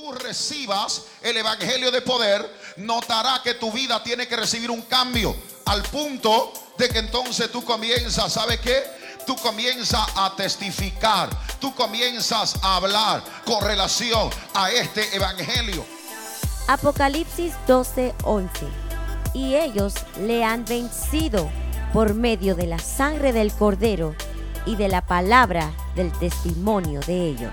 tú recibas el evangelio de poder, notará que tu vida tiene que recibir un cambio al punto de que entonces tú comienzas, ¿sabe qué? Tú comienzas a testificar, tú comienzas a hablar con relación a este evangelio. Apocalipsis 12:11. Y ellos le han vencido por medio de la sangre del cordero y de la palabra del testimonio de ellos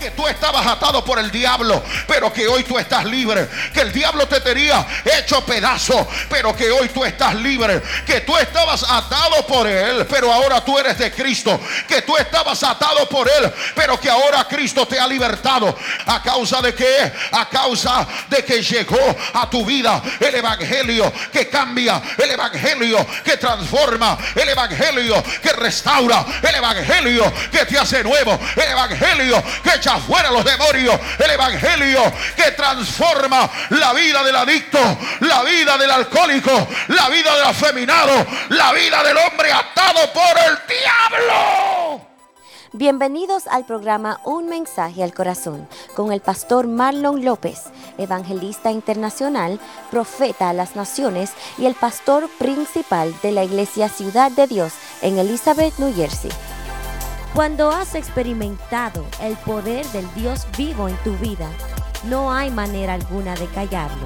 que tú estabas atado por el diablo, pero que hoy tú estás libre. Que el diablo te tenía hecho pedazo, pero que hoy tú estás libre. Que tú estabas atado por él, pero ahora tú eres de Cristo. Que tú estabas atado por él, pero que ahora Cristo te ha libertado. ¿A causa de qué? A causa de que llegó a tu vida el evangelio que cambia, el evangelio que transforma, el evangelio que restaura, el evangelio que te hace nuevo, el evangelio que echa fuera los demonios. El evangelio que transforma la vida del adicto, la vida del alcohólico, la vida del afeminado, la vida del hombre atado por el diablo. Bienvenidos al programa Un mensaje al corazón con el pastor Marlon López, evangelista internacional, profeta a las naciones y el pastor principal de la iglesia Ciudad de Dios en Elizabeth, New Jersey. Cuando has experimentado el poder del Dios vivo en tu vida, no hay manera alguna de callarlo.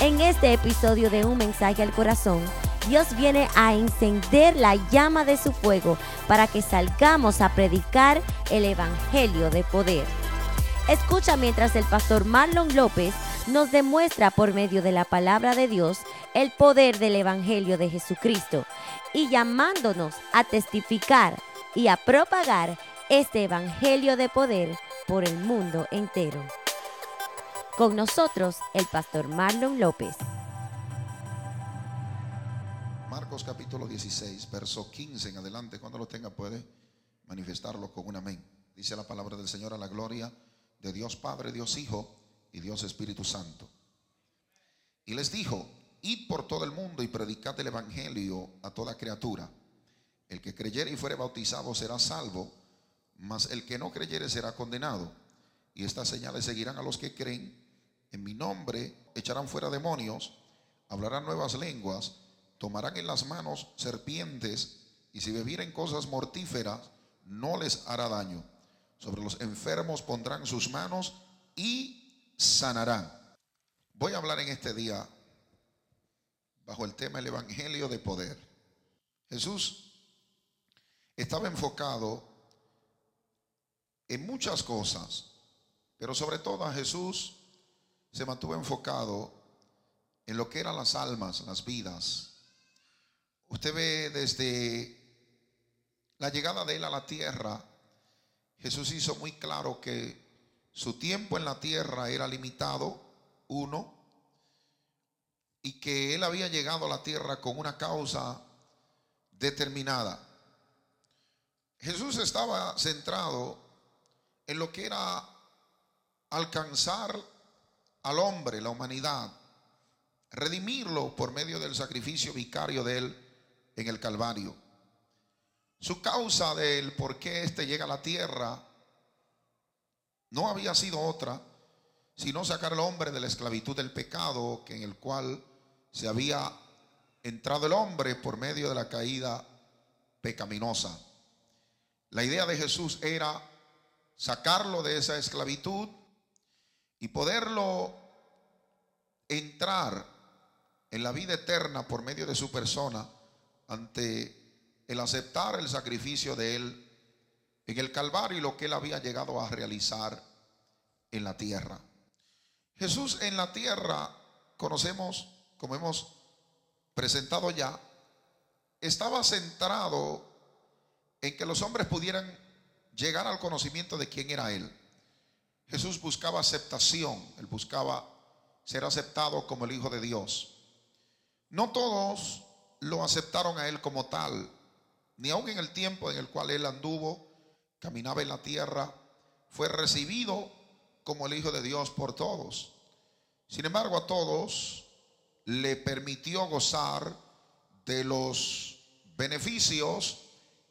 En este episodio de Un mensaje al corazón, Dios viene a encender la llama de su fuego para que salgamos a predicar el Evangelio de poder. Escucha mientras el pastor Marlon López nos demuestra por medio de la palabra de Dios el poder del Evangelio de Jesucristo y llamándonos a testificar y a propagar este Evangelio de poder por el mundo entero. Con nosotros el pastor Marlon López. Marcos capítulo 16, verso 15 en adelante, cuando lo tenga puede manifestarlo con un amén. Dice la palabra del Señor a la gloria de Dios Padre, Dios Hijo y Dios Espíritu Santo. Y les dijo, id por todo el mundo y predicad el Evangelio a toda criatura. El que creyere y fuere bautizado será salvo, mas el que no creyere será condenado. Y estas señales seguirán a los que creen. En mi nombre echarán fuera demonios, hablarán nuevas lenguas, tomarán en las manos serpientes, y si bebieren cosas mortíferas, no les hará daño. Sobre los enfermos pondrán sus manos y sanarán. Voy a hablar en este día bajo el tema el Evangelio de poder. Jesús estaba enfocado en muchas cosas, pero sobre todo a Jesús se mantuvo enfocado en lo que eran las almas, las vidas. Usted ve desde la llegada de él a la tierra, Jesús hizo muy claro que su tiempo en la tierra era limitado, uno, y que él había llegado a la tierra con una causa determinada. Jesús estaba centrado en lo que era alcanzar al hombre, la humanidad, redimirlo por medio del sacrificio vicario de él en el Calvario. Su causa del por qué éste llega a la tierra no había sido otra, sino sacar al hombre de la esclavitud del pecado en el cual se había entrado el hombre por medio de la caída pecaminosa. La idea de Jesús era sacarlo de esa esclavitud y poderlo entrar en la vida eterna por medio de su persona ante el aceptar el sacrificio de él en el Calvario y lo que él había llegado a realizar en la tierra. Jesús en la tierra, conocemos, como hemos presentado ya, estaba centrado en que los hombres pudieran llegar al conocimiento de quién era Él. Jesús buscaba aceptación, Él buscaba ser aceptado como el Hijo de Dios. No todos lo aceptaron a Él como tal, ni aun en el tiempo en el cual Él anduvo, caminaba en la tierra, fue recibido como el Hijo de Dios por todos. Sin embargo, a todos le permitió gozar de los beneficios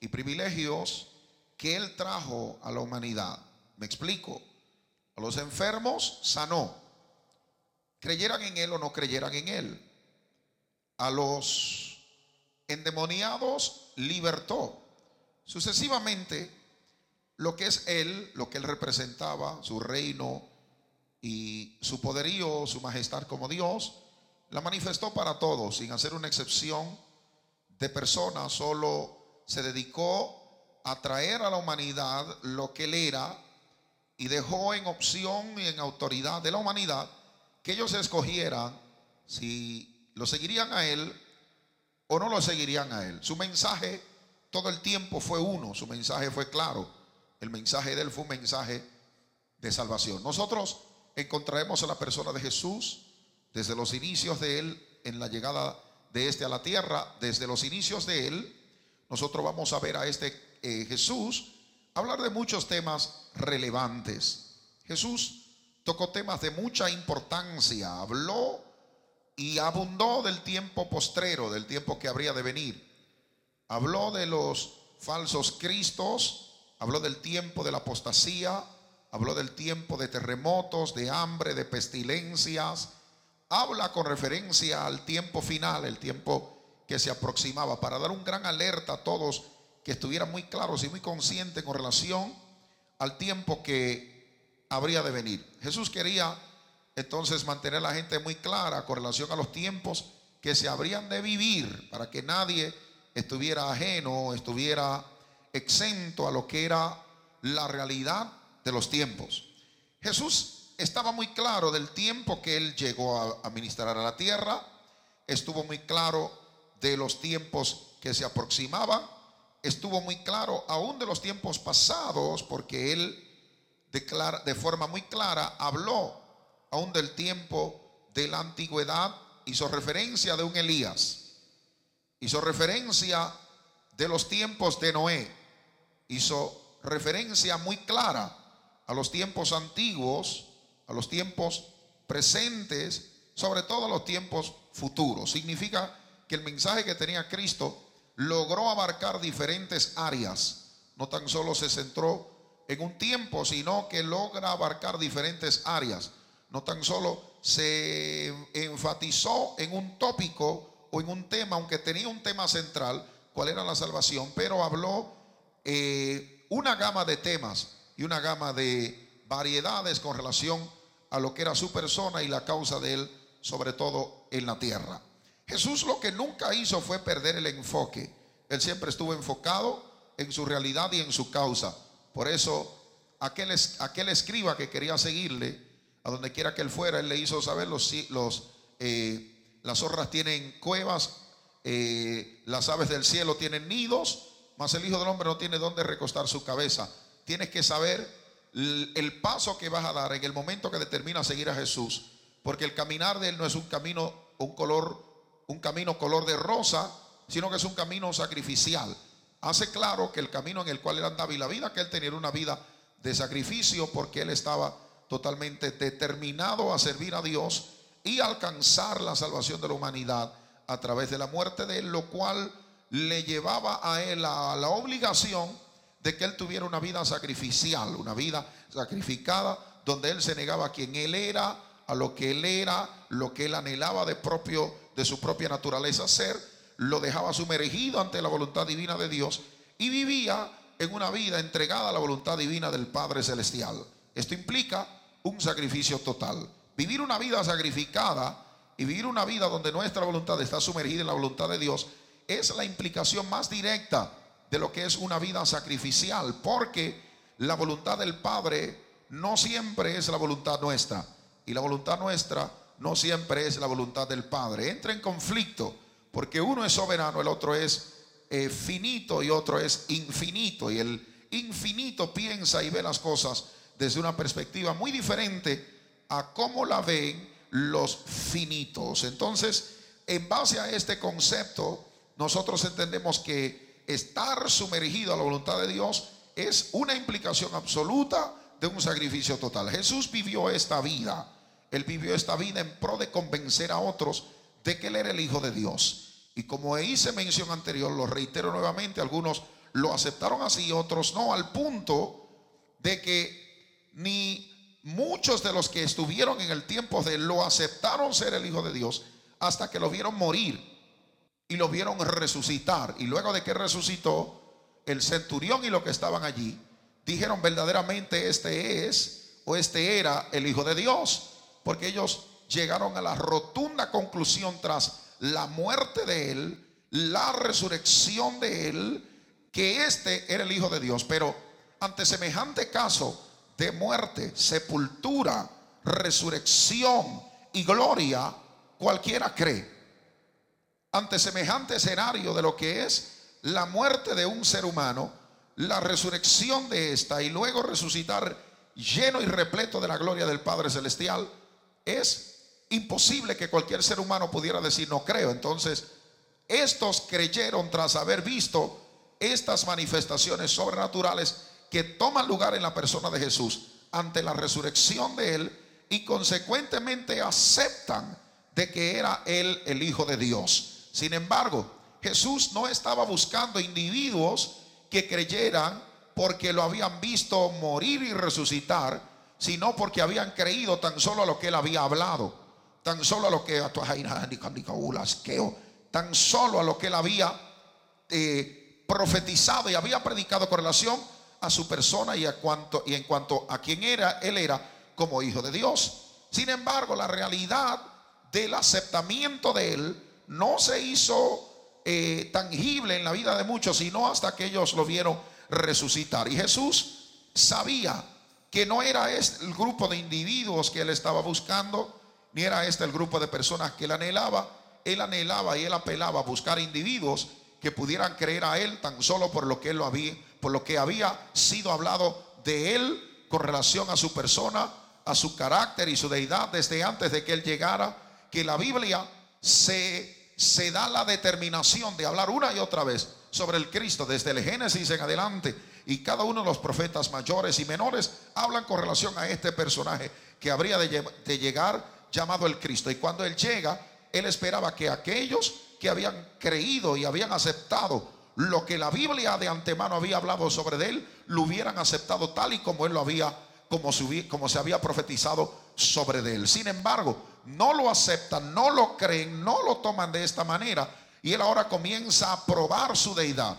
y privilegios que Él trajo a la humanidad. Me explico. A los enfermos sanó. Creyeran en Él o no creyeran en Él. A los endemoniados libertó. Sucesivamente, lo que es Él, lo que Él representaba, su reino y su poderío, su majestad como Dios, la manifestó para todos, sin hacer una excepción de personas, solo se dedicó a traer a la humanidad lo que Él era y dejó en opción y en autoridad de la humanidad que ellos escogieran si lo seguirían a Él o no lo seguirían a Él. Su mensaje todo el tiempo fue uno, su mensaje fue claro. El mensaje de Él fue un mensaje de salvación. Nosotros encontraremos a la persona de Jesús desde los inicios de Él en la llegada de este a la tierra, desde los inicios de Él. Nosotros vamos a ver a este eh, Jesús hablar de muchos temas relevantes. Jesús tocó temas de mucha importancia, habló y abundó del tiempo postrero, del tiempo que habría de venir. Habló de los falsos cristos, habló del tiempo de la apostasía, habló del tiempo de terremotos, de hambre, de pestilencias. Habla con referencia al tiempo final, el tiempo que se aproximaba, para dar un gran alerta a todos que estuvieran muy claros y muy conscientes con relación al tiempo que habría de venir. Jesús quería entonces mantener a la gente muy clara con relación a los tiempos que se habrían de vivir para que nadie estuviera ajeno, estuviera exento a lo que era la realidad de los tiempos. Jesús estaba muy claro del tiempo que él llegó a administrar a la tierra, estuvo muy claro de los tiempos que se aproximaban estuvo muy claro, aún de los tiempos pasados, porque él declara, de forma muy clara habló aún del tiempo de la antigüedad, hizo referencia de un Elías, hizo referencia de los tiempos de Noé, hizo referencia muy clara a los tiempos antiguos, a los tiempos presentes, sobre todo a los tiempos futuros. Significa que el mensaje que tenía Cristo logró abarcar diferentes áreas. No tan solo se centró en un tiempo, sino que logra abarcar diferentes áreas. No tan solo se enfatizó en un tópico o en un tema, aunque tenía un tema central, cuál era la salvación, pero habló eh, una gama de temas y una gama de variedades con relación a lo que era su persona y la causa de él, sobre todo en la tierra. Jesús lo que nunca hizo fue perder el enfoque. Él siempre estuvo enfocado en su realidad y en su causa. Por eso aquel, aquel escriba que quería seguirle, a donde quiera que él fuera, él le hizo saber los, los eh, las zorras tienen cuevas, eh, las aves del cielo tienen nidos, mas el Hijo del Hombre no tiene dónde recostar su cabeza. Tienes que saber el paso que vas a dar en el momento que determinas seguir a Jesús, porque el caminar de él no es un camino, un color un camino color de rosa, sino que es un camino sacrificial. Hace claro que el camino en el cual él andaba y la vida que él tenía era una vida de sacrificio porque él estaba totalmente determinado a servir a Dios y alcanzar la salvación de la humanidad a través de la muerte de él, lo cual le llevaba a él a la obligación de que él tuviera una vida sacrificial, una vida sacrificada, donde él se negaba a quien él era, a lo que él era, lo que él anhelaba de propio de su propia naturaleza ser, lo dejaba sumergido ante la voluntad divina de Dios y vivía en una vida entregada a la voluntad divina del Padre Celestial. Esto implica un sacrificio total. Vivir una vida sacrificada y vivir una vida donde nuestra voluntad está sumergida en la voluntad de Dios es la implicación más directa de lo que es una vida sacrificial, porque la voluntad del Padre no siempre es la voluntad nuestra y la voluntad nuestra no siempre es la voluntad del Padre. Entra en conflicto porque uno es soberano, el otro es eh, finito y otro es infinito. Y el infinito piensa y ve las cosas desde una perspectiva muy diferente a cómo la ven los finitos. Entonces, en base a este concepto, nosotros entendemos que estar sumergido a la voluntad de Dios es una implicación absoluta de un sacrificio total. Jesús vivió esta vida él vivió esta vida en pro de convencer a otros de que Él era el Hijo de Dios. Y como hice mención anterior, lo reitero nuevamente, algunos lo aceptaron así, otros no, al punto de que ni muchos de los que estuvieron en el tiempo de él lo aceptaron ser el Hijo de Dios hasta que lo vieron morir y lo vieron resucitar. Y luego de que resucitó, el centurión y los que estaban allí dijeron verdaderamente este es o este era el Hijo de Dios, porque ellos llegaron a la rotunda conclusión tras la muerte de él, la resurrección de él, que este era el Hijo de Dios. Pero ante semejante caso de muerte, sepultura, resurrección y gloria, cualquiera cree. Ante semejante escenario de lo que es la muerte de un ser humano, la resurrección de esta y luego resucitar lleno y repleto de la gloria del Padre Celestial, es imposible que cualquier ser humano pudiera decir no creo. Entonces, estos creyeron tras haber visto estas manifestaciones sobrenaturales que toman lugar en la persona de Jesús ante la resurrección de él y consecuentemente aceptan de que era él el Hijo de Dios. Sin embargo, Jesús no estaba buscando individuos que creyeran porque lo habían visto morir y resucitar, sino porque habían creído tan solo a lo que él había hablado tan solo a lo que tan solo a lo que él había eh, profetizado y había predicado con relación a su persona y, a cuanto, y en cuanto a quién era, él era como hijo de Dios. Sin embargo, la realidad del aceptamiento de él no se hizo eh, tangible en la vida de muchos, sino hasta que ellos lo vieron resucitar. Y Jesús sabía que no era este el grupo de individuos que él estaba buscando, ni era este el grupo de personas que él anhelaba. Él anhelaba y él apelaba a buscar individuos que pudieran creer a él tan solo por lo que él lo había, por lo que había sido hablado de él con relación a su persona, a su carácter y su deidad desde antes de que él llegara, que la Biblia se, se da la determinación de hablar una y otra vez sobre el Cristo desde el Génesis en adelante y cada uno de los profetas mayores y menores hablan con relación a este personaje que habría de, llegar llamado el Cristo. Y cuando Él llega, Él esperaba que aquellos que habían creído y habían aceptado lo que la Biblia de antemano había hablado sobre Él, lo hubieran aceptado tal y como Él lo había, como se, como se había profetizado sobre Él. Sin embargo, no lo aceptan, no lo creen, no lo toman de esta manera. Y Él ahora comienza a probar su deidad.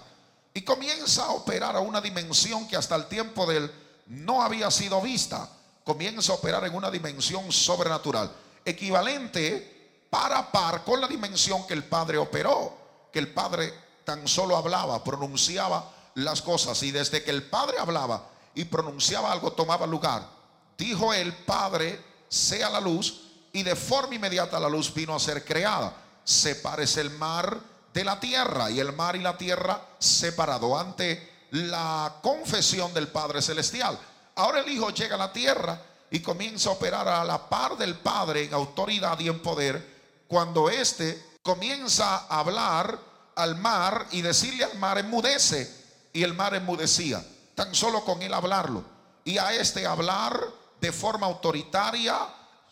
Y comienza a operar a una dimensión que hasta el tiempo de Él no había sido vista. Comienza a operar en una dimensión sobrenatural equivalente par a par con la dimensión que el Padre operó, que el Padre tan solo hablaba, pronunciaba las cosas y desde que el Padre hablaba y pronunciaba algo tomaba lugar. Dijo el Padre, sea la luz y de forma inmediata la luz vino a ser creada. Sepárese el mar de la tierra y el mar y la tierra separado ante la confesión del Padre Celestial. Ahora el Hijo llega a la tierra y comienza a operar a la par del Padre en autoridad y en poder, cuando éste comienza a hablar al mar y decirle al mar, enmudece, y el mar enmudecía, tan solo con él hablarlo, y a este hablar de forma autoritaria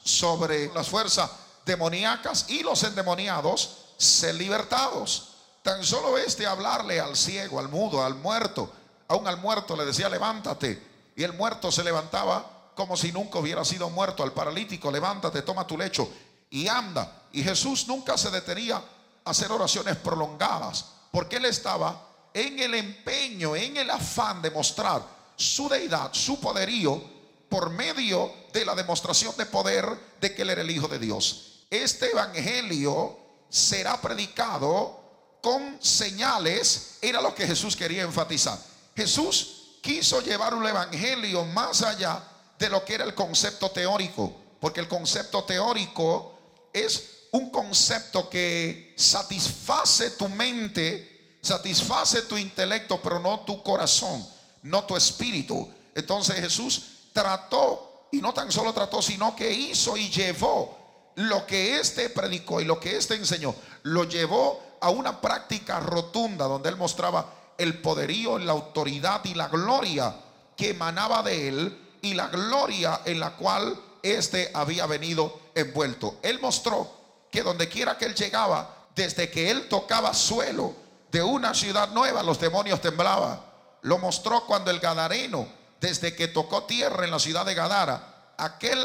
sobre las fuerzas demoníacas y los endemoniados ser libertados. Tan solo este hablarle al ciego, al mudo, al muerto, aún al muerto le decía, levántate, y el muerto se levantaba como si nunca hubiera sido muerto. Al paralítico, levántate, toma tu lecho y anda. Y Jesús nunca se detenía a hacer oraciones prolongadas, porque él estaba en el empeño, en el afán de mostrar su deidad, su poderío, por medio de la demostración de poder de que él era el Hijo de Dios. Este evangelio será predicado con señales, era lo que Jesús quería enfatizar. Jesús quiso llevar un evangelio más allá de lo que era el concepto teórico, porque el concepto teórico es un concepto que satisface tu mente, satisface tu intelecto, pero no tu corazón, no tu espíritu. Entonces Jesús trató, y no tan solo trató, sino que hizo y llevó lo que éste predicó y lo que éste enseñó, lo llevó a una práctica rotunda donde él mostraba el poderío, la autoridad y la gloria que emanaba de él y la gloria en la cual éste había venido envuelto. Él mostró que donde quiera que él llegaba, desde que él tocaba suelo de una ciudad nueva, los demonios temblaban. Lo mostró cuando el Gadareno, desde que tocó tierra en la ciudad de Gadara, aquel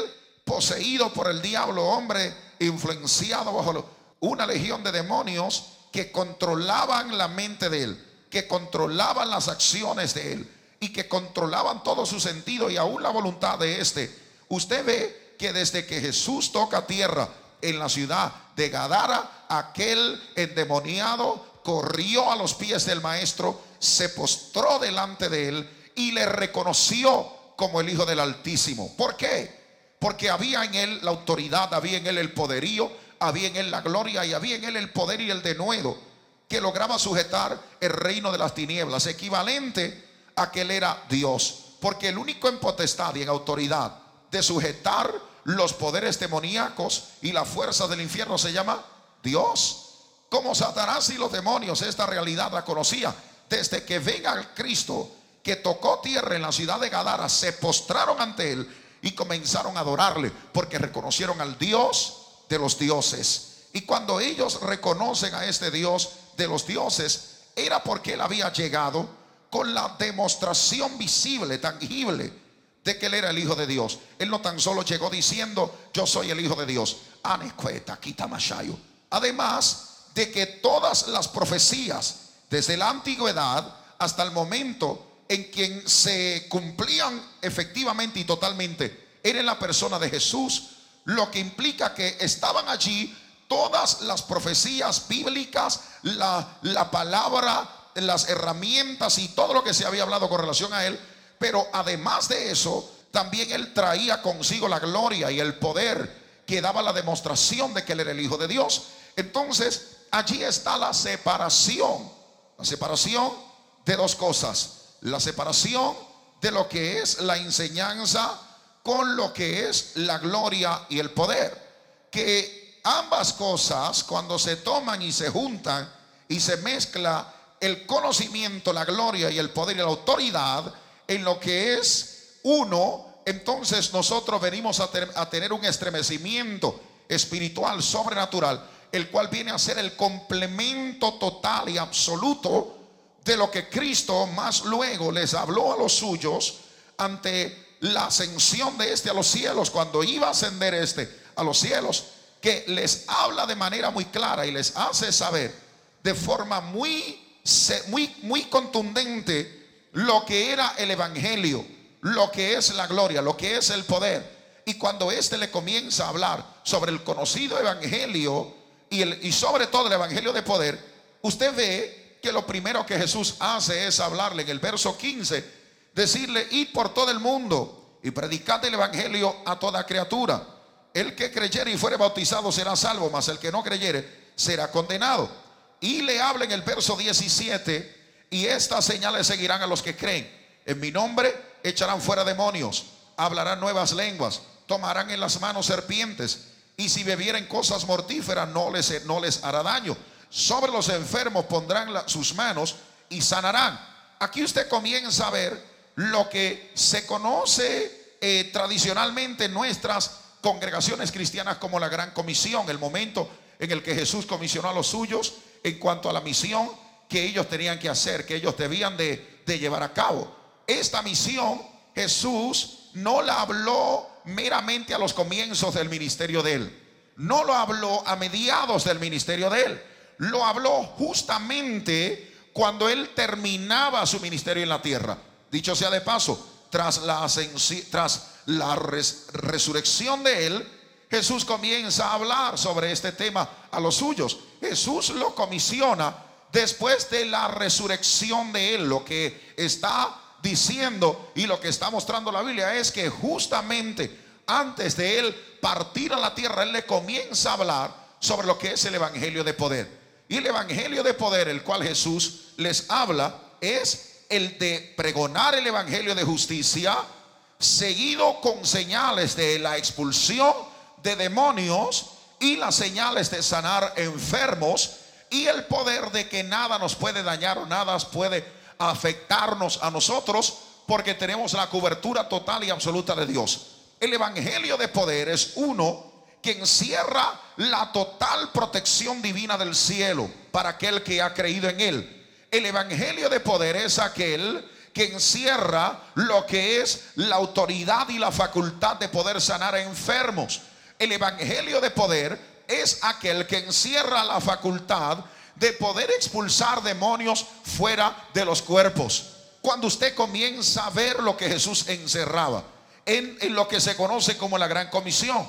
poseído por el diablo, hombre influenciado bajo una legión de demonios que controlaban la mente de él, que controlaban las acciones de él y que controlaban todo su sentido y aún la voluntad de este. Usted ve que desde que Jesús toca tierra en la ciudad de Gadara, aquel endemoniado corrió a los pies del maestro, se postró delante de él y le reconoció como el Hijo del Altísimo. ¿Por qué? Porque había en él la autoridad, había en él el poderío, había en él la gloria y había en él el poder y el denuedo que lograba sujetar el reino de las tinieblas, equivalente a que él era Dios. Porque el único en potestad y en autoridad de sujetar los poderes demoníacos y la fuerza del infierno se llama Dios. Como Satanás y los demonios, esta realidad la conocía. Desde que venga Cristo que tocó tierra en la ciudad de Gadara, se postraron ante él y comenzaron a adorarle porque reconocieron al Dios de los dioses. Y cuando ellos reconocen a este Dios de los dioses, era porque él había llegado con la demostración visible, tangible, de que él era el Hijo de Dios. Él no tan solo llegó diciendo, yo soy el Hijo de Dios. Además de que todas las profecías, desde la antigüedad hasta el momento, en quien se cumplían efectivamente y totalmente. Era en la persona de Jesús, lo que implica que estaban allí todas las profecías bíblicas, la, la palabra, las herramientas y todo lo que se había hablado con relación a él, pero además de eso, también él traía consigo la gloria y el poder que daba la demostración de que él era el Hijo de Dios. Entonces, allí está la separación, la separación de dos cosas la separación de lo que es la enseñanza con lo que es la gloria y el poder. Que ambas cosas, cuando se toman y se juntan y se mezcla el conocimiento, la gloria y el poder y la autoridad en lo que es uno, entonces nosotros venimos a, a tener un estremecimiento espiritual, sobrenatural, el cual viene a ser el complemento total y absoluto de lo que Cristo más luego les habló a los suyos ante la ascensión de este a los cielos, cuando iba a ascender este a los cielos, que les habla de manera muy clara y les hace saber de forma muy, muy, muy contundente lo que era el Evangelio, lo que es la gloria, lo que es el poder. Y cuando éste le comienza a hablar sobre el conocido Evangelio y, el, y sobre todo el Evangelio de poder, usted ve que lo primero que Jesús hace es hablarle en el verso 15, decirle, id por todo el mundo y predicad el Evangelio a toda criatura. El que creyere y fuere bautizado será salvo, mas el que no creyere será condenado. Y le habla en el verso 17, y estas señales seguirán a los que creen. En mi nombre echarán fuera demonios, hablarán nuevas lenguas, tomarán en las manos serpientes, y si bebieren cosas mortíferas no les, no les hará daño sobre los enfermos pondrán sus manos y sanarán. Aquí usted comienza a ver lo que se conoce eh, tradicionalmente en nuestras congregaciones cristianas como la gran comisión, el momento en el que Jesús comisionó a los suyos en cuanto a la misión que ellos tenían que hacer, que ellos debían de, de llevar a cabo. Esta misión Jesús no la habló meramente a los comienzos del ministerio de él, no lo habló a mediados del ministerio de él lo habló justamente cuando él terminaba su ministerio en la tierra. Dicho sea de paso, tras la, resurrección de él, Jesús comienza a hablar sobre este tema a los suyos. Jesús lo comisiona después de la resurrección de él. Lo que está diciendo y lo que está mostrando la Biblia es que justamente antes de él partir a la tierra, él le comienza a hablar sobre lo que es el Evangelio de poder. Y el Evangelio de poder, el cual Jesús les habla, es el de pregonar el Evangelio de justicia, seguido con señales de la expulsión de demonios y las señales de sanar enfermos y el poder de que nada nos puede dañar o nada puede afectarnos a nosotros porque tenemos la cobertura total y absoluta de Dios. El Evangelio de poder es uno que encierra la total protección divina del cielo para aquel que ha creído en él. El Evangelio de poder es aquel que encierra lo que es la autoridad y la facultad de poder sanar a enfermos. El Evangelio de poder es aquel que encierra la facultad de poder expulsar demonios fuera de los cuerpos. Cuando usted comienza a ver lo que Jesús encerraba en, en lo que se conoce como la gran comisión,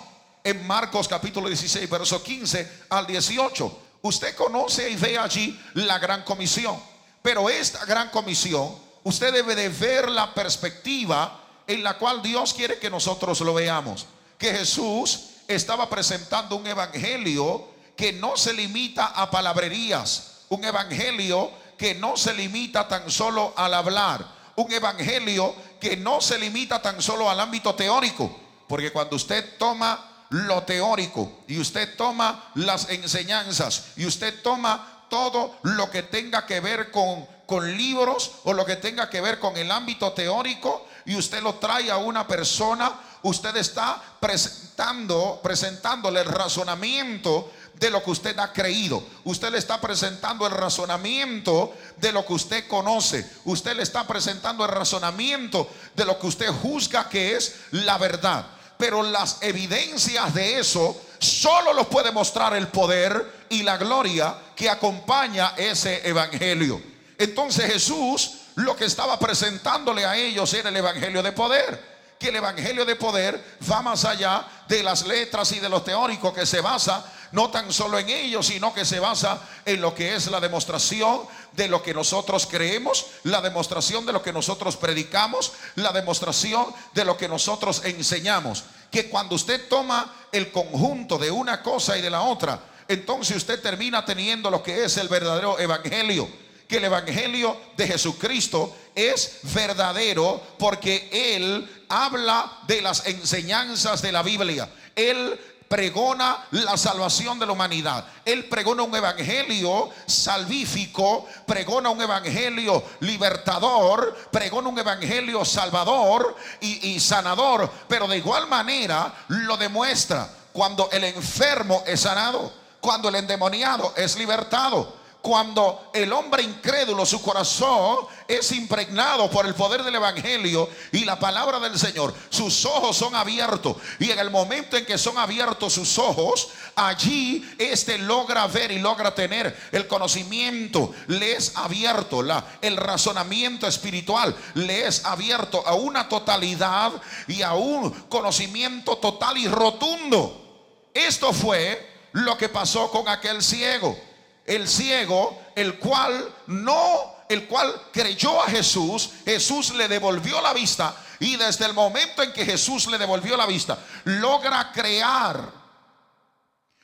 en Marcos capítulo 16, verso 15 al 18, usted conoce y ve allí la gran comisión. Pero esta gran comisión, usted debe de ver la perspectiva en la cual Dios quiere que nosotros lo veamos. Que Jesús estaba presentando un evangelio que no se limita a palabrerías, un evangelio que no se limita tan solo al hablar, un evangelio que no se limita tan solo al ámbito teórico, porque cuando usted toma lo teórico y usted toma las enseñanzas y usted toma todo lo que tenga que ver con, con libros o lo que tenga que ver con el ámbito teórico y usted lo trae a una persona, usted está presentando, presentándole el razonamiento de lo que usted ha creído. Usted le está presentando el razonamiento de lo que usted conoce. Usted le está presentando el razonamiento de lo que usted juzga que es la verdad. Pero las evidencias de eso solo los puede mostrar el poder y la gloria que acompaña ese evangelio. Entonces Jesús lo que estaba presentándole a ellos era el evangelio de poder que el Evangelio de poder va más allá de las letras y de lo teórico que se basa no tan solo en ello, sino que se basa en lo que es la demostración de lo que nosotros creemos, la demostración de lo que nosotros predicamos, la demostración de lo que nosotros enseñamos. Que cuando usted toma el conjunto de una cosa y de la otra, entonces usted termina teniendo lo que es el verdadero evangelio. Que el evangelio de Jesucristo es verdadero porque Él habla de las enseñanzas de la Biblia. Él pregona la salvación de la humanidad. Él pregona un evangelio salvífico, pregona un evangelio libertador, pregona un evangelio salvador y, y, sanador. Pero de igual manera lo demuestra cuando el enfermo es sanado, cuando el endemoniado es libertado cuando el hombre incrédulo, su corazón es impregnado por el poder del Evangelio y la palabra del Señor, sus ojos son abiertos. Y en el momento en que son abiertos sus ojos, allí este logra ver y logra tener el conocimiento, le es abierto, la, el razonamiento espiritual le es abierto a una totalidad y a un conocimiento total y rotundo. Esto fue lo que pasó con aquel ciego el ciego, el cual no, el cual creyó a Jesús, Jesús le devolvió la vista y desde el momento en que Jesús le devolvió la vista, logra crear,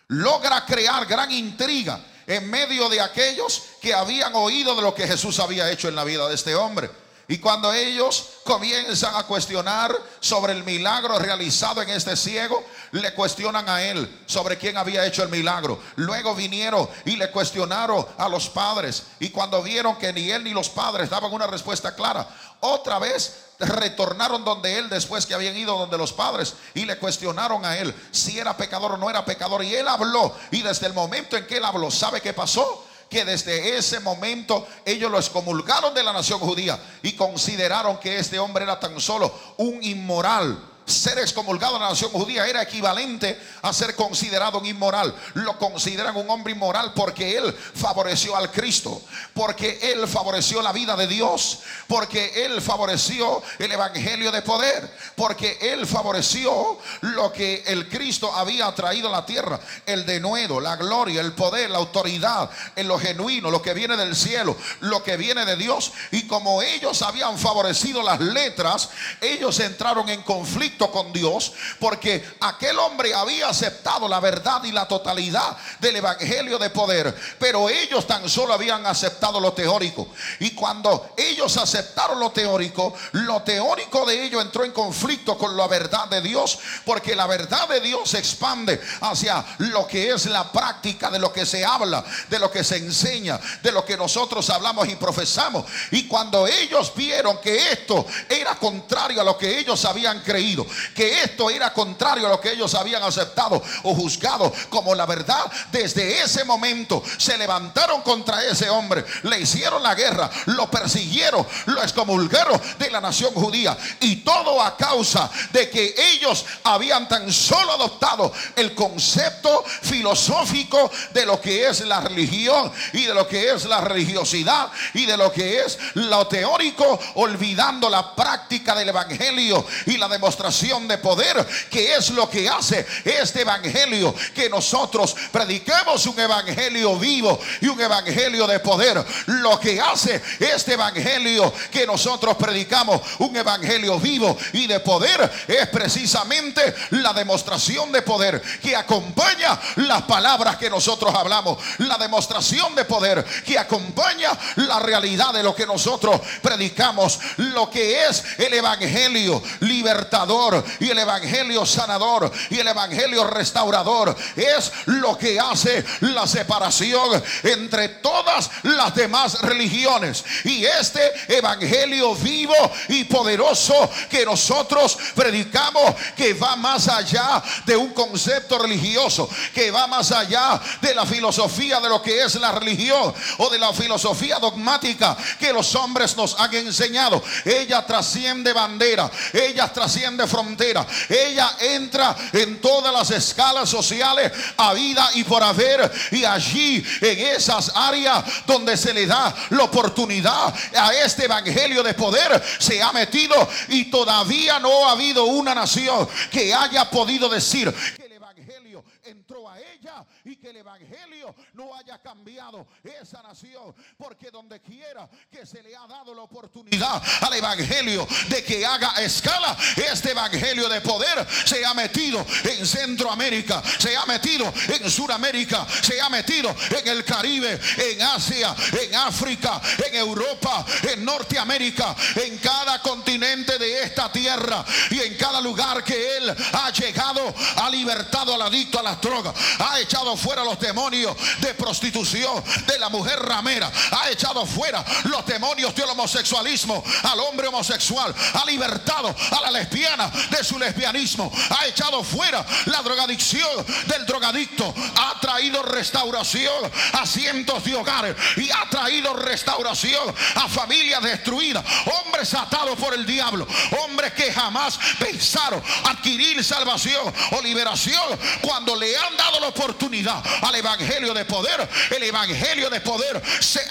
logra crear gran intriga en medio de aquellos que habían oído de lo que Jesús había hecho en la vida de este hombre. Y cuando ellos comienzan a cuestionar sobre el milagro realizado en este ciego, le cuestionan a él sobre quién había hecho el milagro. Luego vinieron y le cuestionaron a los padres. Y cuando vieron que ni él ni los padres daban una respuesta clara, otra vez retornaron donde él después que habían ido donde los padres y le cuestionaron a él si era pecador o no era pecador. Y él habló. Y desde el momento en que él habló, ¿sabe qué pasó? Que desde ese momento ellos lo excomulgaron de la nación judía y consideraron que este hombre era tan solo un inmoral ser excomulgado en la nación judía era equivalente a ser considerado un inmoral. Lo consideran un hombre inmoral porque él favoreció al Cristo, porque él favoreció la vida de Dios, porque él favoreció el evangelio de poder, porque él favoreció lo que el Cristo había traído a la tierra, el denuedo, la gloria, el poder, la autoridad, en lo genuino, lo que viene del cielo, lo que viene de Dios. Y como ellos habían favorecido las letras, ellos entraron en conflicto con Dios porque aquel hombre había aceptado la verdad y la totalidad del evangelio de poder, pero ellos tan solo habían aceptado lo teórico. Y cuando ellos aceptaron lo teórico, lo teórico de ellos entró en conflicto con la verdad de Dios, porque la verdad de Dios se expande hacia lo que es la práctica de lo que se habla, de lo que se enseña, de lo que nosotros hablamos y profesamos. Y cuando ellos vieron que esto era contrario a lo que ellos habían creído, que esto era contrario a lo que ellos habían aceptado o juzgado como la verdad, desde ese momento se levantaron contra ese hombre, le hicieron la guerra, lo persiguieron, lo excomulgaron de la nación judía. Y todo a causa de que ellos habían tan solo adoptado el concepto filosófico de lo que es la religión y de lo que es la religiosidad y de lo que es lo teórico, olvidando la práctica del evangelio y la demostración de poder, que es lo que hace este evangelio, que nosotros prediquemos un evangelio vivo y un evangelio de poder. Lo que hace este evangelio que nosotros predicamos, un evangelio vivo y de poder, es precisamente la demostración de poder que acompaña las palabras que nosotros hablamos, la demostración de poder que acompaña la realidad de lo que nosotros predicamos, lo que es el evangelio libertador y el evangelio sanador y el evangelio restaurador es lo que hace la separación entre todas las demás religiones y este evangelio vivo y poderoso que nosotros predicamos que va más allá de un concepto religioso, que va más allá de la filosofía de lo que es la religión o de la filosofía dogmática que los hombres nos han enseñado. Ella trasciende bandera, ella trasciende frontera, ella entra en todas las escalas sociales a vida y por haber y allí en esas áreas donde se le da la oportunidad a este evangelio de poder se ha metido y todavía no ha habido una nación que haya podido decir que el evangelio entró a ella y que el evangelio no haya cambiado esa nación, porque donde quiera que se le ha dado la oportunidad al evangelio de que haga escala, este evangelio de poder se ha metido en Centroamérica, se ha metido en Sudamérica, se ha metido en el Caribe, en Asia, en África, en Europa, en Norteamérica, en cada continente de esta tierra y en cada lugar que él ha llegado, ha libertado al adicto a las drogas, ha echado fuera los demonios de prostitución, de la mujer ramera, ha echado fuera los demonios del homosexualismo, al hombre homosexual, ha libertado a la lesbiana de su lesbianismo, ha echado fuera la drogadicción del drogadicto, ha traído restauración a cientos de hogares y ha traído restauración a familias destruidas, hombres atados por el diablo, hombres que jamás pensaron adquirir salvación o liberación cuando le han dado la oportunidad al evangelio de poder, el evangelio de poder se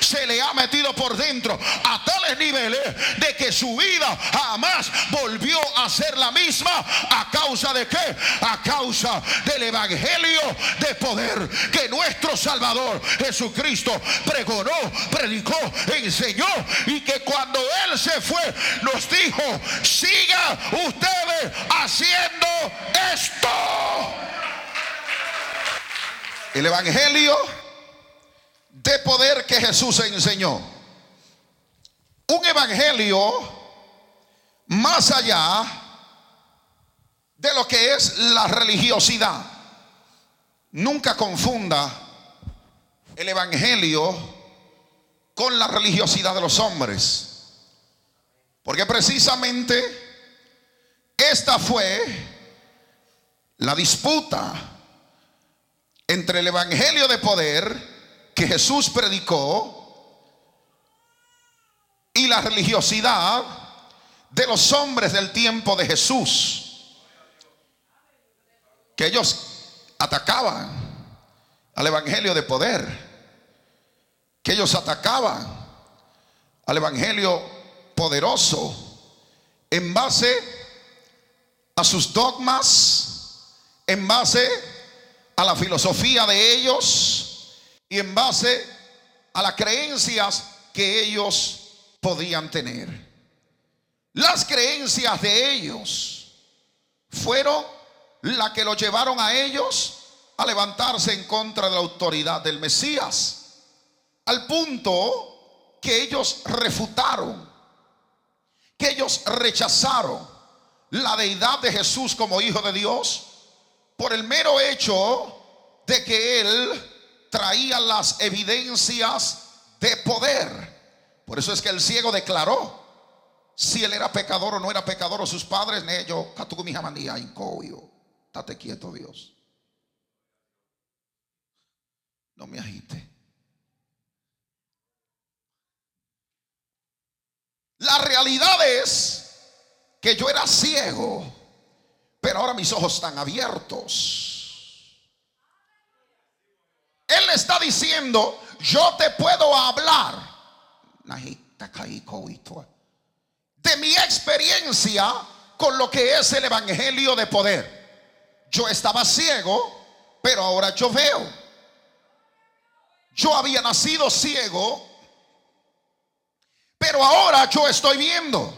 se le ha metido por dentro a tales niveles de que su vida jamás volvió a ser la misma. A causa de qué? A causa del evangelio de poder que nuestro Salvador Jesucristo pregonó, predicó, enseñó y que cuando él se fue nos dijo, siga ustedes haciendo esto. El Evangelio de poder que Jesús enseñó. Un Evangelio más allá de lo que es la religiosidad. Nunca confunda el Evangelio con la religiosidad de los hombres. Porque precisamente esta fue la disputa entre el Evangelio de poder que Jesús predicó y la religiosidad de los hombres del tiempo de Jesús. Que ellos atacaban al Evangelio de poder. Que ellos atacaban al Evangelio poderoso en base a sus dogmas, en base a la filosofía de ellos y en base a las creencias que ellos podían tener. Las creencias de ellos fueron las que lo llevaron a ellos a levantarse en contra de la autoridad del Mesías, al punto que ellos refutaron, que ellos rechazaron la deidad de Jesús como hijo de Dios por el mero hecho de que él traía las evidencias de poder. Por eso es que el ciego declaró, si él era pecador o no era pecador o sus padres, ne yo, mi jamanía, incoyo. Estate quieto, Dios. No me agite. La realidad es que yo era ciego, pero ahora mis ojos están abiertos. Él está diciendo, yo te puedo hablar de mi experiencia con lo que es el Evangelio de poder. Yo estaba ciego, pero ahora yo veo. Yo había nacido ciego, pero ahora yo estoy viendo.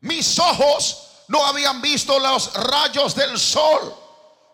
Mis ojos no habían visto los rayos del sol,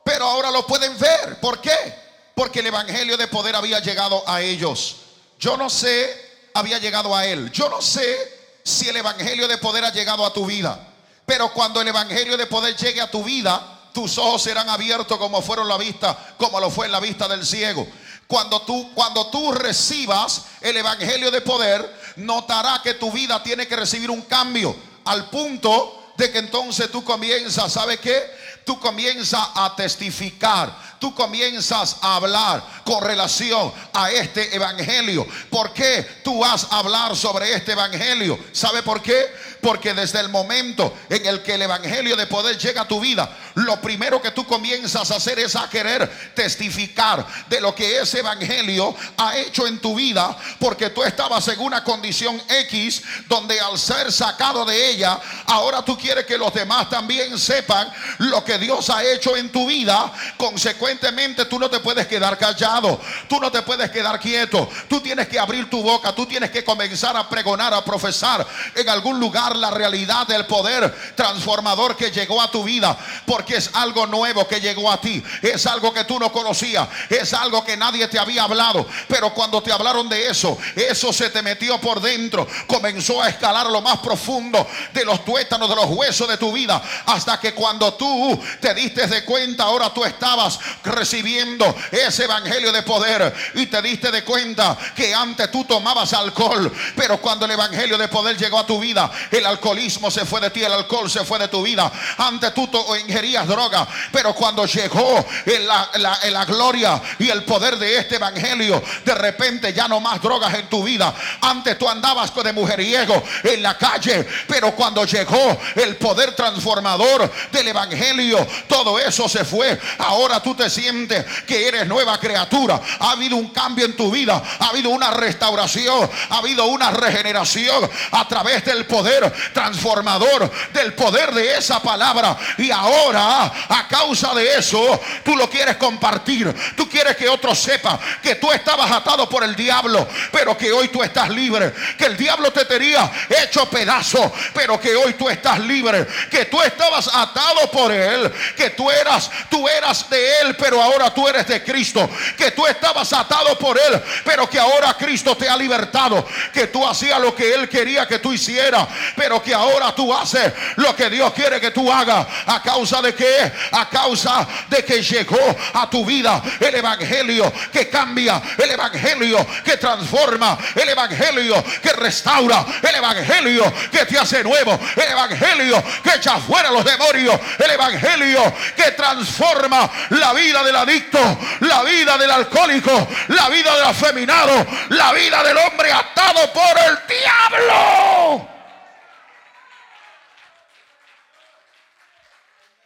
pero ahora lo pueden ver. ¿Por qué? Porque el Evangelio de poder había llegado a ellos. Yo no sé, había llegado a él. Yo no sé si el Evangelio de poder ha llegado a tu vida. Pero cuando el Evangelio de poder llegue a tu vida, tus ojos serán abiertos como fueron la vista, como lo fue en la vista del ciego. Cuando tú, cuando tú recibas el Evangelio de poder, notará que tu vida tiene que recibir un cambio al punto de que entonces tú comienzas, ¿sabe qué? Tú comienzas a testificar tú comienzas a hablar con relación a este evangelio. ¿Por qué tú vas a hablar sobre este evangelio? ¿Sabe por qué? Porque desde el momento en el que el Evangelio de poder llega a tu vida, lo primero que tú comienzas a hacer es a querer testificar de lo que ese Evangelio ha hecho en tu vida, porque tú estabas en una condición X donde al ser sacado de ella, ahora tú quieres que los demás también sepan lo que Dios ha hecho en tu vida. Consecuentemente tú no te puedes quedar callado, tú no te puedes quedar quieto, tú tienes que abrir tu boca, tú tienes que comenzar a pregonar, a profesar en algún lugar la realidad del poder transformador que llegó a tu vida. Porque es algo nuevo que llegó a ti. Es algo que tú no conocías. Es algo que nadie te había hablado. Pero cuando te hablaron de eso, eso se te metió por dentro. Comenzó a escalar lo más profundo de los tuétanos, de los huesos de tu vida. Hasta que cuando tú te diste de cuenta, ahora tú estabas recibiendo ese evangelio de poder. Y te diste de cuenta que antes tú tomabas alcohol. Pero cuando el evangelio de poder llegó a tu vida, el alcoholismo se fue de ti, el alcohol se fue de tu vida. Antes tú ingerías droga, pero cuando llegó la, gloria y el poder de este evangelio, de repente ya no más drogas en tu vida. Antes tú andabas de mujeriego en la calle, pero cuando llegó el poder transformador del evangelio, todo eso se fue. Ahora tú te sientes que eres nueva criatura. Ha habido un cambio en tu vida, ha habido una restauración, ha habido una regeneración a través del poder transformador del poder de esa palabra. Y ahora, a causa de eso, tú lo quieres compartir. Tú quieres que otros sepan que tú estabas atado por el diablo, pero que hoy tú estás libre. Que el diablo te tenía hecho pedazo, pero que hoy tú estás libre. Que tú estabas atado por él, que tú eras, tú eras de él, pero ahora tú eres de Cristo. Que tú estabas atado por él, pero que ahora Cristo te ha libertado. Que tú hacías lo que él quería que tú hicieras pero que ahora tú haces lo que Dios quiere que tú hagas. ¿A causa de qué? A causa de que llegó a tu vida el Evangelio que cambia, el Evangelio que transforma, el Evangelio que restaura, el Evangelio que te hace nuevo, el Evangelio que echa fuera los demonios, el Evangelio que transforma la vida del adicto, la vida del alcohólico, la vida del afeminado, la vida del hombre atado por el diablo.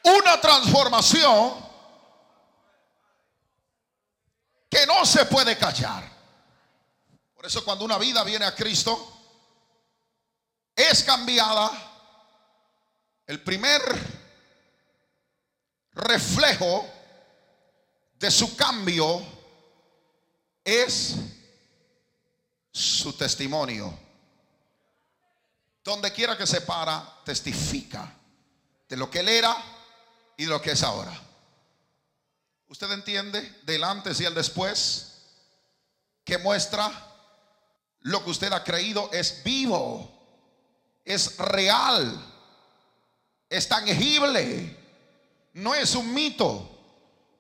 Una transformación que no se puede callar. Por eso cuando una vida viene a Cristo, es cambiada. El primer reflejo de su cambio es su testimonio. Donde quiera que se para, testifica de lo que él era y lo que es ahora. ¿Usted entiende del antes y el después? Que muestra lo que usted ha creído es vivo, es real, es tangible, no es un mito,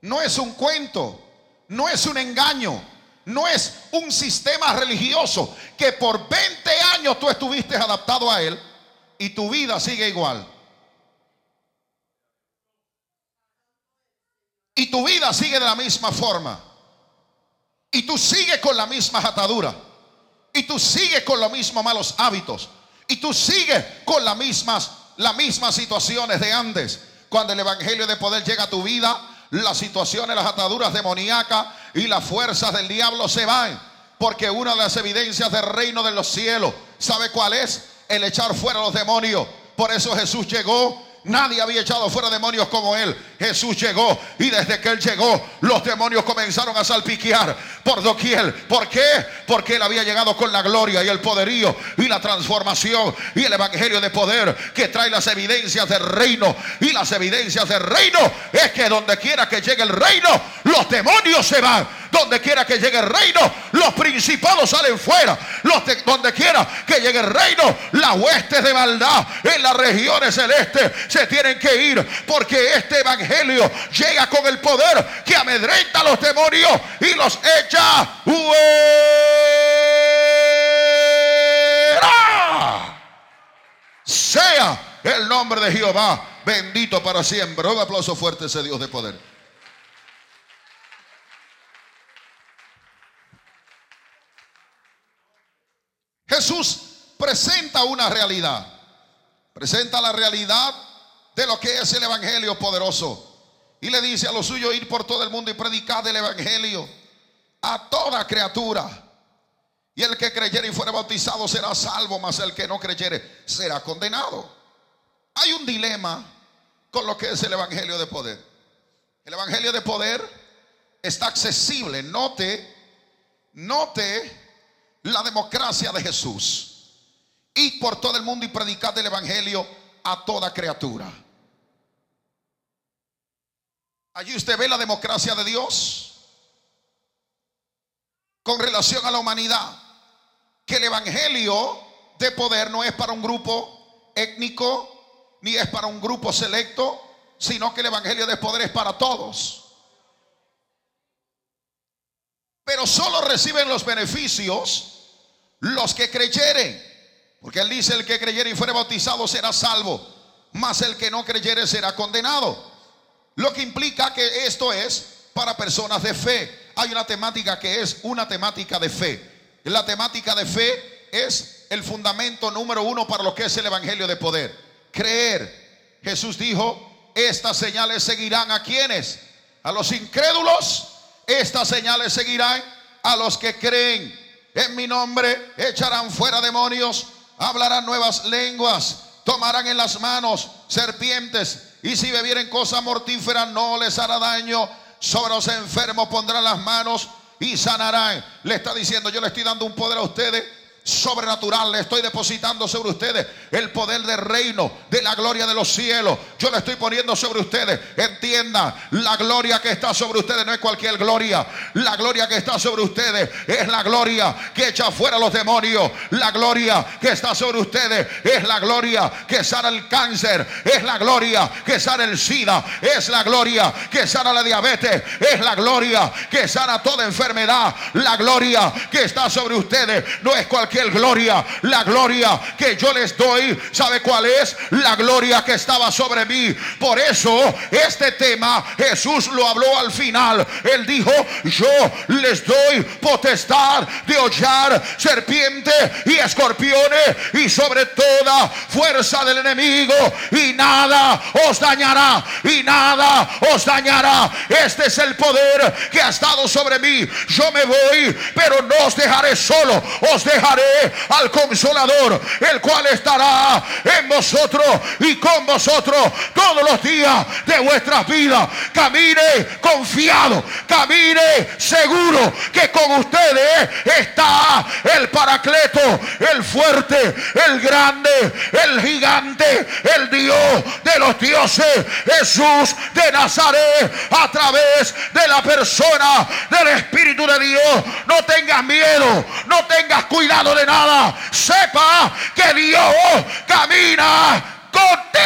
no es un cuento, no es un engaño, no es un sistema religioso que por 20 años tú estuviste adaptado a él y tu vida sigue igual. Y tu vida sigue de la misma forma. Y tú sigues con la misma atadura. Y tú sigues con los mismos malos hábitos. Y tú sigues con las mismas, las mismas situaciones de antes. Cuando el Evangelio de poder llega a tu vida, las situaciones, las ataduras demoníacas y las fuerzas del diablo se van. Porque una de las evidencias del reino de los cielos, ¿sabe cuál es? El echar fuera a los demonios. Por eso Jesús llegó Nadie había echado fuera demonios como él. Jesús llegó y desde que él llegó, los demonios comenzaron a salpiquear por doquier. ¿Por qué? Porque él había llegado con la gloria y el poderío y la transformación y el evangelio de poder que trae las evidencias del reino. Y las evidencias del reino es que donde quiera que llegue el reino, los demonios se van. Donde quiera que llegue el reino, los principados salen fuera. Donde quiera que llegue el reino, las huestes de maldad en las regiones celestes tienen que ir. Porque este evangelio llega con el poder que amedrenta a los demonios y los echa Sea el nombre de Jehová bendito para siempre. Un aplauso fuerte a ese Dios de poder. Jesús presenta una realidad. Presenta la realidad de lo que es el Evangelio poderoso. Y le dice a los suyos ir por todo el mundo y predicar el Evangelio a toda criatura. Y el que creyere y fuere bautizado será salvo, mas el que no creyere será condenado. Hay un dilema con lo que es el Evangelio de poder. El Evangelio de poder está accesible. Note, note la democracia de Jesús. Y por todo el mundo y predicar el Evangelio a toda criatura. Allí usted ve la democracia de Dios con relación a la humanidad. Que el Evangelio de poder no es para un grupo étnico, ni es para un grupo selecto, sino que el Evangelio de poder es para todos. Pero solo reciben los beneficios los que creyeren. Porque él dice, el que creyere y fuere bautizado será salvo, mas el que no creyere será condenado. Lo que implica que esto es para personas de fe. Hay una temática que es una temática de fe. La temática de fe es el fundamento número uno para lo que es el Evangelio de poder. Creer. Jesús dijo, estas señales seguirán a quienes? A los incrédulos. Estas señales seguirán a los que creen en mi nombre echarán fuera demonios, hablarán nuevas lenguas, tomarán en las manos serpientes y si bebieren cosa mortífera no les hará daño. Sobre los enfermos pondrán las manos y sanarán. Le está diciendo, yo le estoy dando un poder a ustedes sobrenatural le estoy depositando sobre ustedes el poder del reino, de la gloria de los cielos. Yo le estoy poniendo sobre ustedes. Entienda, la gloria que está sobre ustedes no es cualquier gloria. La gloria que está sobre ustedes es la gloria que echa fuera los demonios. La gloria que está sobre ustedes es la gloria que sana el cáncer. Es la gloria que sana el SIDA. Es la gloria que sana la diabetes. Es la gloria que sana toda enfermedad. La gloria que está sobre ustedes no es cualquier gloria. La gloria que yo les doy, ¿sabe cuál es? La gloria que estaba sobre mí. Por eso este tema Jesús lo habló al final. Él dijo, yo les doy potestad de hollar serpiente y escorpiones y sobre toda fuerza del enemigo y nada os dañará y nada os dañará. Este es el poder que ha estado sobre mí. Yo me voy, pero no os dejaré solo, os dejaré al consolador, el cual estará en vosotros y con vosotros todos los días de vuestras vidas. Camine confiado, camine seguro que con ustedes está el paracleto, el fuerte, el grande, el gigante, el Dios de los dioses, Jesús de Nazaret, a través de la persona del Espíritu de Dios. No tengas miedo, no tengas cuidado de nada, sepa que Dios camina contigo.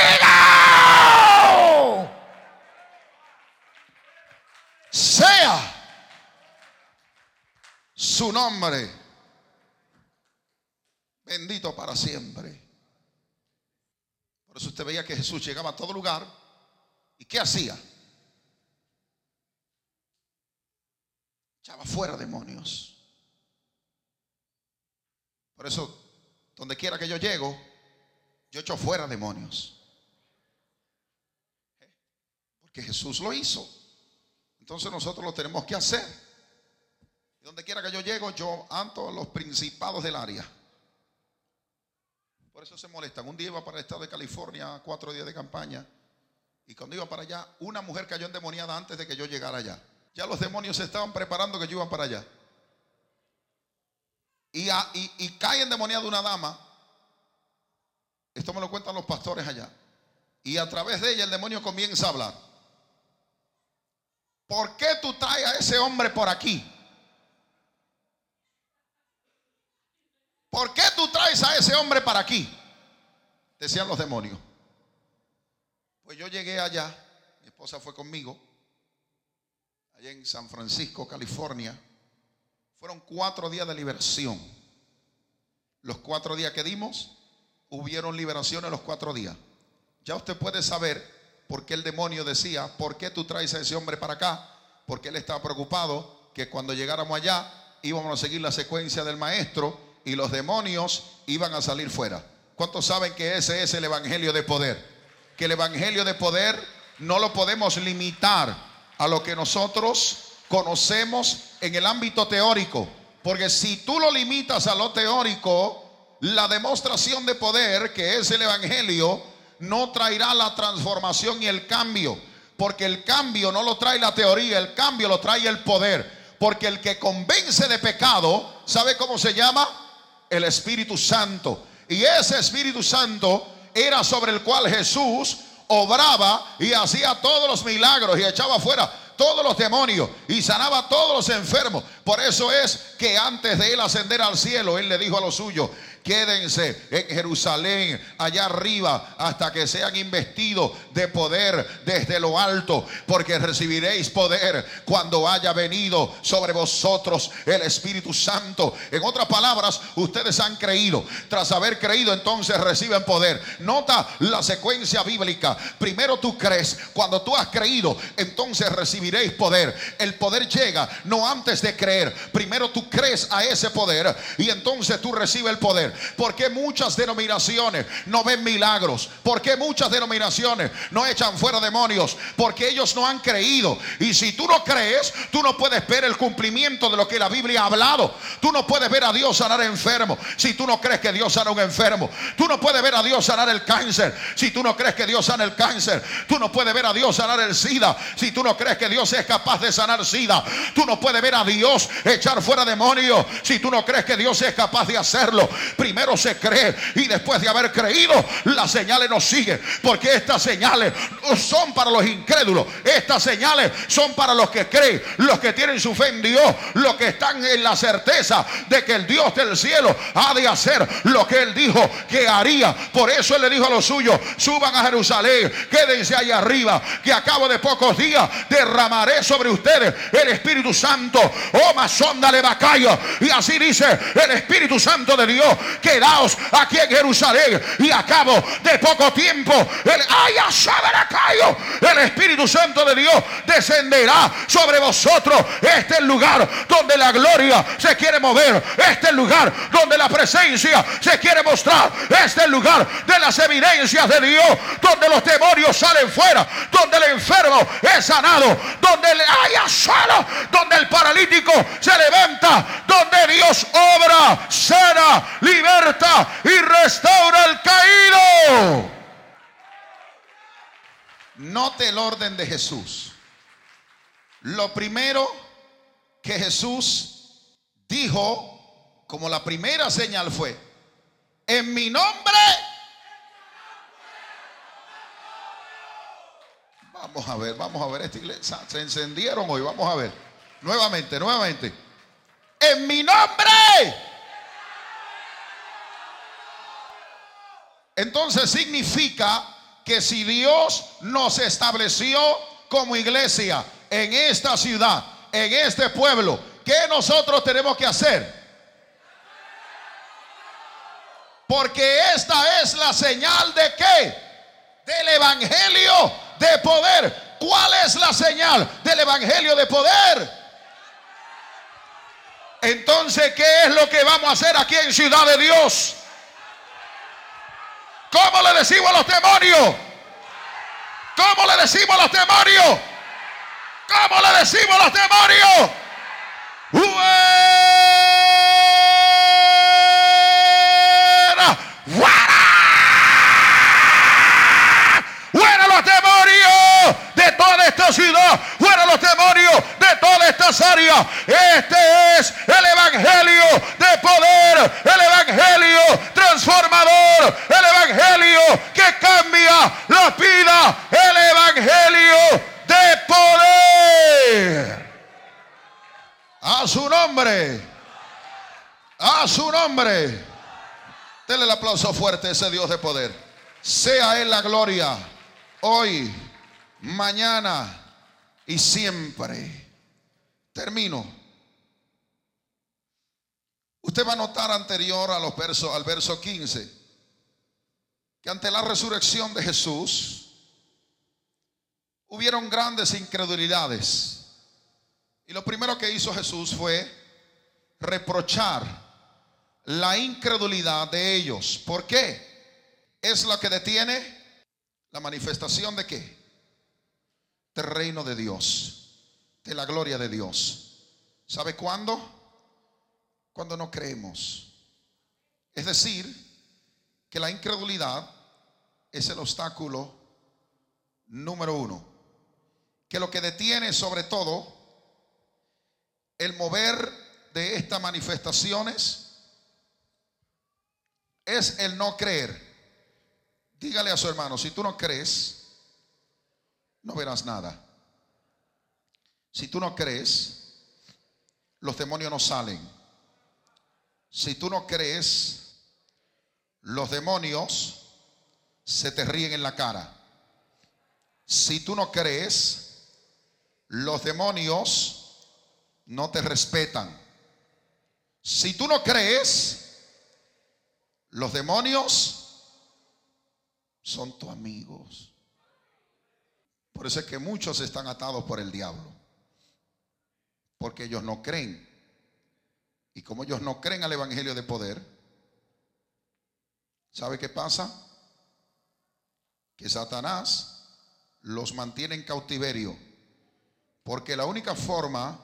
Sea su nombre bendito para siempre. Por eso usted veía que Jesús llegaba a todo lugar. ¿Y qué hacía? Echaba fuera demonios. Por eso, donde quiera que yo llego, yo echo fuera demonios. Porque Jesús lo hizo. Entonces nosotros lo tenemos que hacer. Donde quiera que yo llego, yo ando a los principados del área. Por eso se molestan. Un día iba para el estado de California, cuatro días de campaña. Y cuando iba para allá, una mujer cayó endemoniada antes de que yo llegara allá. Ya los demonios se estaban preparando que yo iba para allá. Y, y, cae endemoniada una dama. Esto me lo cuentan los pastores allá. Y a través de ella el demonio comienza a hablar. ¿Por qué tú traes a ese hombre por aquí? ¿Por qué tú traes a ese hombre para aquí? Decían los demonios. Pues yo llegué allá, mi esposa fue conmigo, allá en San Francisco, California. Fueron cuatro días de liberación. Los cuatro días que dimos, hubieron liberaciones los cuatro días. Ya usted puede saber por qué el demonio decía, ¿por qué tú traes a ese hombre para acá? Porque él estaba preocupado que cuando llegáramos allá íbamos a seguir la secuencia del maestro y los demonios iban a salir fuera. ¿Cuántos saben que ese es el evangelio de poder? Que el evangelio de poder no lo podemos limitar a lo que nosotros conocemos en el ámbito teórico. Porque si tú lo limitas a lo teórico, la demostración de poder, que es el evangelio, no traerá la transformación y el cambio. Porque el cambio no lo trae la teoría, el cambio lo trae el poder. Porque el que convence de pecado, ¿sabe cómo se llama? El Espíritu Santo. Y ese Espíritu Santo era sobre el cual Jesús obraba y hacía todos los milagros y echaba fuera todos los demonios y sanaba a todos los enfermos. Por eso es que antes de él ascender al cielo, él le dijo a los suyos, quédense en Jerusalén, allá arriba, hasta que sean investidos de poder desde lo alto, porque recibiréis poder cuando haya venido sobre vosotros el Espíritu Santo. En otras palabras, ustedes han creído. Tras haber creído, entonces reciben poder. Nota la secuencia bíblica. Primero tú crees, cuando tú has creído, entonces recibiréis poder. El poder llega no antes de creer. Primero tú crees a ese poder y entonces tú recibes el poder. ¿Por qué muchas denominaciones no ven milagros? ¿Por qué muchas denominaciones no echan fuera demonios? Porque ellos no han creído. Y si tú no crees, tú no puedes ver el cumplimiento de lo que la Biblia ha hablado. Tú no puedes ver a Dios sanar enfermo si tú no crees que Dios sana un enfermo. Tú no puedes ver a Dios sanar el cáncer si tú no crees que Dios sana el cáncer. Tú no puedes ver a Dios sanar el SIDA si tú no crees que Dios es capaz de sanar SIDA. Tú no puedes ver a Dios echar fuera demonios si tú no crees que Dios es capaz de hacerlo. Primero se cree y después de haber creído, las señales nos siguen. Porque estas señales no son para los incrédulos. Estas señales son para los que creen, los que tienen su fe en Dios, los que están en la certeza de que el Dios del cielo ha de hacer lo que él dijo que haría. Por eso él le dijo a los suyos, suban a Jerusalén, quédense ahí arriba, que a cabo de pocos días derramaré sobre ustedes el Espíritu Santo. Oh, masonda le Y así dice el Espíritu Santo de Dios quedaos aquí en Jerusalén y a cabo de poco tiempo el, el Espíritu Santo de Dios descenderá sobre vosotros. Este es el lugar donde la gloria se quiere mover. Este es el lugar donde la presencia se quiere mostrar. Este es el lugar de las evidencias de Dios, donde los demonios salen fuera, donde el enfermo es sanado, donde haya solo, donde el paralítico se levanta, donde Dios obra, sana, y restaura el caído. Note el orden de Jesús. Lo primero que Jesús dijo, como la primera señal fue, en mi nombre Vamos a ver, vamos a ver esta iglesia. Se encendieron hoy, vamos a ver. Nuevamente, nuevamente. En mi nombre. Entonces significa que si Dios nos estableció como iglesia en esta ciudad, en este pueblo, ¿qué nosotros tenemos que hacer? Porque esta es la señal de qué? del Evangelio de poder. ¿Cuál es la señal del Evangelio de poder? Entonces, ¿qué es lo que vamos a hacer aquí en Ciudad de Dios? ¿Cómo le decimos a los demonios? ¿Cómo le decimos a los demonios? ¿Cómo le decimos a los demonios? ¡Fuera! ¡Fuera! ¡Fuera los demonios de toda esta ciudad! ¡Fuera los demonios de todas estas áreas! Este es el Evangelio de poder, el Evangelio transformador, el Evangelio que cambia la vida, el Evangelio de poder. A su nombre. A su nombre. Denle el aplauso fuerte a ese Dios de poder. Sea Él la gloria. Hoy, mañana y siempre. Termino. Usted va a notar anterior a los versos, al verso 15 que ante la resurrección de Jesús hubieron grandes incredulidades. Y lo primero que hizo Jesús fue reprochar la incredulidad de ellos. ¿Por qué? Es lo que detiene la manifestación de qué? Del reino de Dios, de la gloria de Dios. ¿Sabe cuándo? Cuando no creemos. Es decir, que la incredulidad es el obstáculo número uno. Que lo que detiene sobre todo el mover de estas manifestaciones es el no creer. Dígale a su hermano, si tú no crees, no verás nada. Si tú no crees, los demonios no salen. Si tú no crees, los demonios se te ríen en la cara. Si tú no crees, los demonios no te respetan. Si tú no crees, los demonios son tus amigos. Por eso es que muchos están atados por el diablo. Porque ellos no creen. Y como ellos no creen al Evangelio de poder, ¿sabe qué pasa? Que Satanás los mantiene en cautiverio. Porque la única forma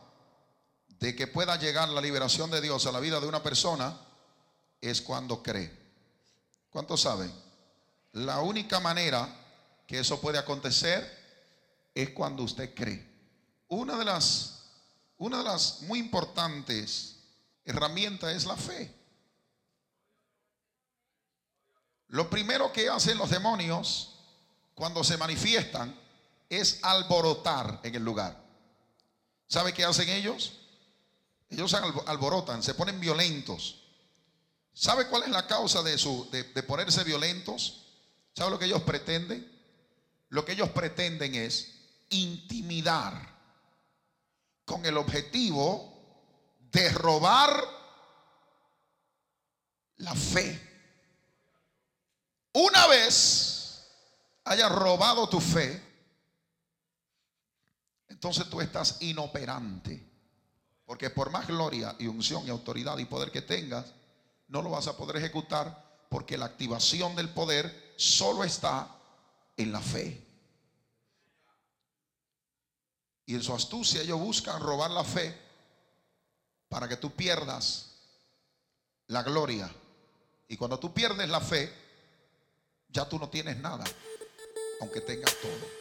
de que pueda llegar la liberación de Dios a la vida de una persona es cuando cree. ¿Cuántos saben? La única manera que eso puede acontecer es cuando usted cree. Una de las, una de las muy importantes herramientas es la fe. Lo primero que hacen los demonios cuando se manifiestan es alborotar en el lugar. ¿Sabe qué hacen ellos? Ellos alborotan, se ponen violentos. ¿Sabe cuál es la causa de, su, de ponerse violentos? ¿Sabe lo que ellos pretenden? Lo que ellos pretenden es intimidar con el objetivo de robar la fe. Una vez haya robado tu fe, entonces tú estás inoperante. Porque por más gloria y unción y autoridad y poder que tengas, no lo vas a poder ejecutar porque la activación del poder solo está en la fe. Y en su astucia ellos buscan robar la fe para que tú pierdas la gloria. Y cuando tú pierdes la fe, ya tú no tienes nada, aunque tengas todo.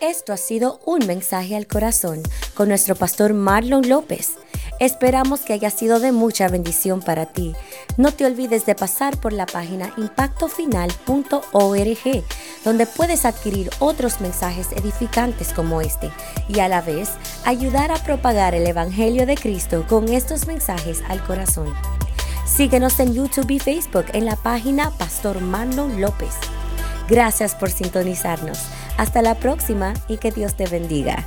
Esto ha sido un mensaje al corazón con nuestro pastor Marlon López. Esperamos que haya sido de mucha bendición para ti. No te olvides de pasar por la página impactofinal.org, donde puedes adquirir otros mensajes edificantes como este y a la vez ayudar a propagar el Evangelio de Cristo con estos mensajes al corazón. Síguenos en YouTube y Facebook en la página Pastor Marlon López. Gracias por sintonizarnos. Hasta la próxima y que Dios te bendiga.